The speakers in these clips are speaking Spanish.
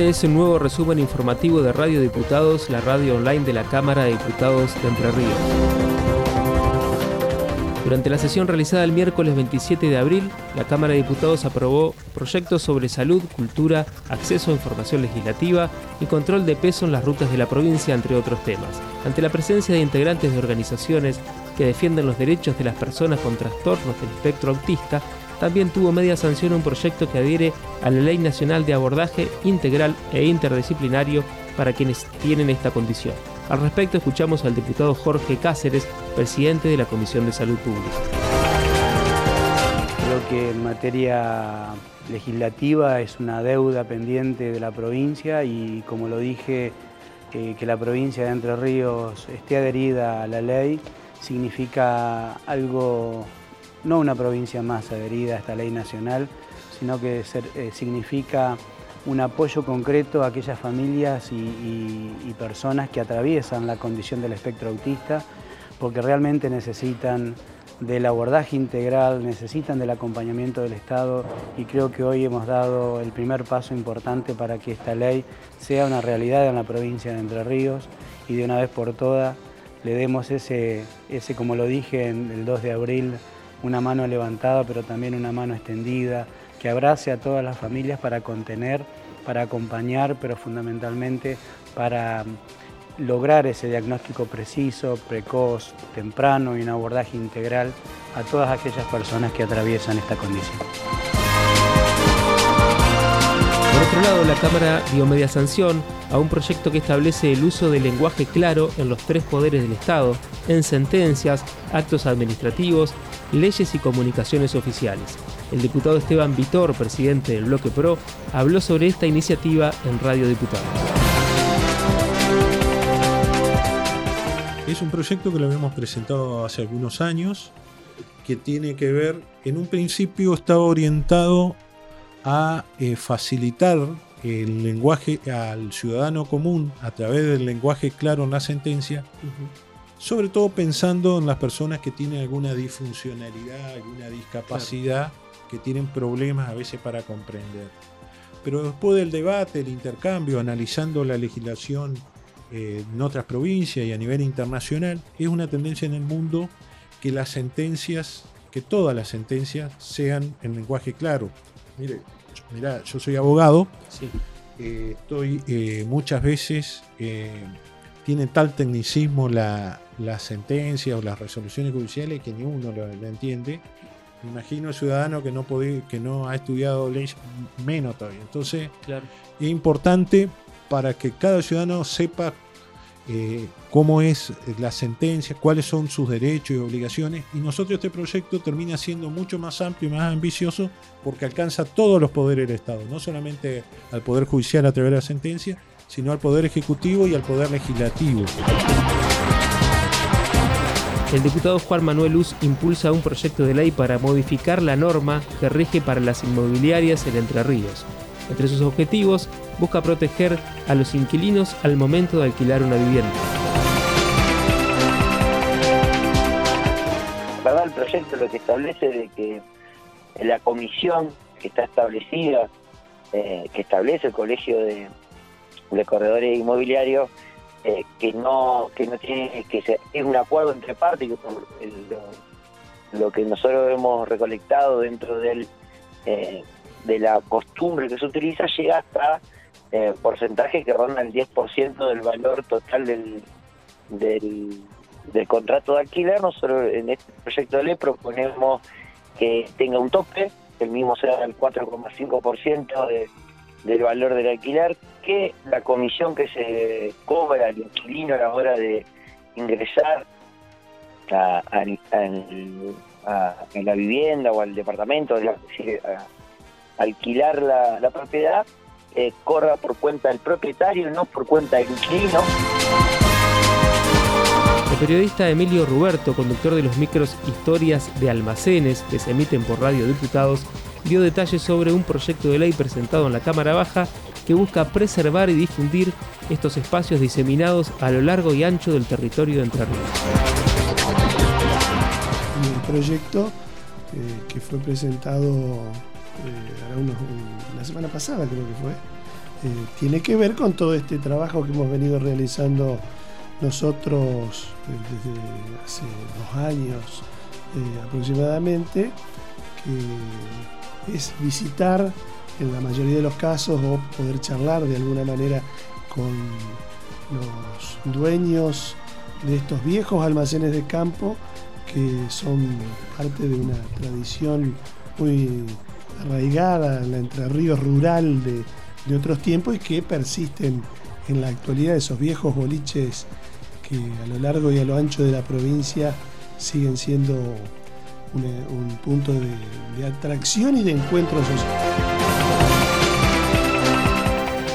Este es un nuevo resumen informativo de Radio Diputados, la radio online de la Cámara de Diputados de Entre Ríos. Durante la sesión realizada el miércoles 27 de abril, la Cámara de Diputados aprobó proyectos sobre salud, cultura, acceso a información legislativa y control de peso en las rutas de la provincia, entre otros temas. Ante la presencia de integrantes de organizaciones que defienden los derechos de las personas con trastornos del espectro autista, también tuvo media sanción un proyecto que adhiere a la Ley Nacional de Abordaje Integral e Interdisciplinario para quienes tienen esta condición. Al respecto escuchamos al diputado Jorge Cáceres, presidente de la Comisión de Salud Pública. Creo que en materia legislativa es una deuda pendiente de la provincia y como lo dije, eh, que la provincia de Entre Ríos esté adherida a la ley significa algo no una provincia más adherida a esta ley nacional, sino que eh, significa un apoyo concreto a aquellas familias y, personas que atraviesan la condición del espectro autista, porque realmente necesitan del abordaje integral, necesitan del acompañamiento del Estado y creo que hoy hemos dado el primer paso importante para que esta ley sea una realidad en la provincia de Entre Ríos y de una vez por todas le demos ese, ese como lo dije en el 2 de abril, una mano levantada, pero también una mano extendida, que abrace a todas las familias para contener, para acompañar, pero fundamentalmente para lograr ese diagnóstico preciso, precoz, temprano y un abordaje integral a todas aquellas personas que atraviesan esta condición. Por otro lado, la Cámara dio media sanción a un proyecto que establece el uso del lenguaje claro en los tres poderes del Estado, en sentencias, actos administrativos leyes y comunicaciones oficiales. El diputado Esteban Vitor, presidente del Bloque PRO, habló sobre esta iniciativa en Radio Diputados. Es un proyecto que lo habíamos presentado hace algunos años, que tiene que ver, en un principio estaba orientado a eh, facilitar el lenguaje al ciudadano común a través del lenguaje claro en la sentencia, sobre todo pensando en las personas que tienen alguna disfuncionalidad, alguna discapacidad, que tienen problemas a veces para comprender. Pero después del debate, el intercambio, analizando la legislación eh, en otras provincias y a nivel internacional, es una tendencia en el mundo que las sentencias, que todas las sentencias sean en lenguaje claro. Mire, mira, yo soy abogado, eh, estoy eh, muchas veces tiene tal tecnicismo la, sentencia o las resoluciones judiciales que ni uno lo, entiende. Me imagino el ciudadano que no, que no ha estudiado ley menos todavía. Entonces, es importante para que cada ciudadano sepa eh, cómo es la sentencia, cuáles son sus derechos y obligaciones. Y nosotros este proyecto termina siendo mucho más amplio y más ambicioso porque alcanza todos los poderes del Estado, no solamente al Poder Judicial a través de la sentencia, sino al Poder Ejecutivo y al Poder Legislativo. El diputado Juan Manuel Luz impulsa un proyecto de ley para modificar la norma que rige para las inmobiliarias en Entre Ríos. Entre sus objetivos, busca proteger a los inquilinos al momento de alquilar una vivienda. verdad, el proyecto lo que establece de que la comisión que está establecida, eh, que establece el Colegio de, corredores inmobiliarios eh, que no que no tiene que es un acuerdo entre partes que lo, que nosotros hemos recolectado dentro del eh, de la costumbre que se utiliza llega hasta eh, porcentaje que ronda el 10% del valor total del, del, contrato de alquiler. Nosotros en este proyecto de ley proponemos que tenga un tope, el mismo sea el 4,5% de del valor del alquiler, que la comisión que se cobra al inquilino a la hora de ingresar a, la vivienda o al departamento, a, alquilar la, propiedad, eh, corra por cuenta del propietario, no por cuenta del inquilino. El periodista Emilio Ruberto, conductor de los micros Historias de Almacenes que se emiten por Radio Diputados, dio detalles sobre un proyecto de ley presentado en la Cámara Baja que busca preservar y difundir estos espacios diseminados a lo largo y ancho del territorio de Entre Ríos. Un proyecto eh, que fue presentado eh, la semana pasada, creo que fue, tiene que ver con todo este trabajo que hemos venido realizando nosotros desde hace dos años aproximadamente, que es visitar en la mayoría de los casos o poder charlar de alguna manera con los dueños de estos viejos almacenes de campo que son parte de una tradición muy arraigada en la Entre Ríos rural de, otros tiempos y que persisten en la actualidad esos viejos boliches que a lo largo y a lo ancho de la provincia siguen siendo un, punto de, de atracción y de encuentro social.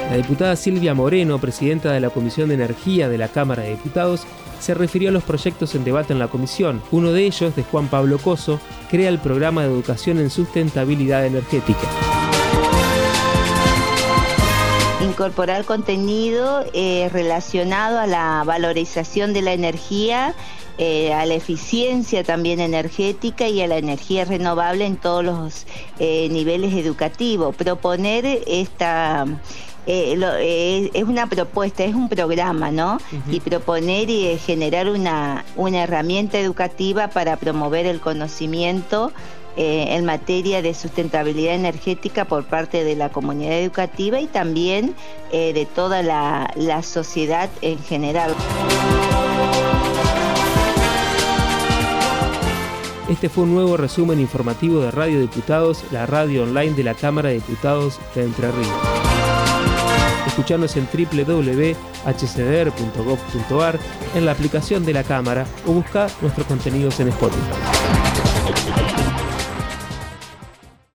La diputada Silvia Moreno, presidenta de la Comisión de Energía de la Cámara de Diputados, se refirió a los proyectos en debate en la comisión. Uno de ellos, de Juan Pablo Coso, crea el programa de educación en sustentabilidad energética. Incorporar contenido eh, relacionado a la valorización de la energía eh, a la eficiencia también energética y a la energía renovable en todos los eh, niveles educativos. Proponer esta, eh, eh, es una propuesta, es un programa, ¿no? Y proponer y eh, generar una, una herramienta educativa para promover el conocimiento en materia de sustentabilidad energética por parte de la comunidad educativa y también de toda la, la sociedad en general. Este fue un nuevo resumen informativo de Radio Diputados, la radio online de la Cámara de Diputados de Entre Ríos. Escucharnos en www.hcdr.gov.ar, en la aplicación de la cámara o buscar nuestros contenidos en Spotify.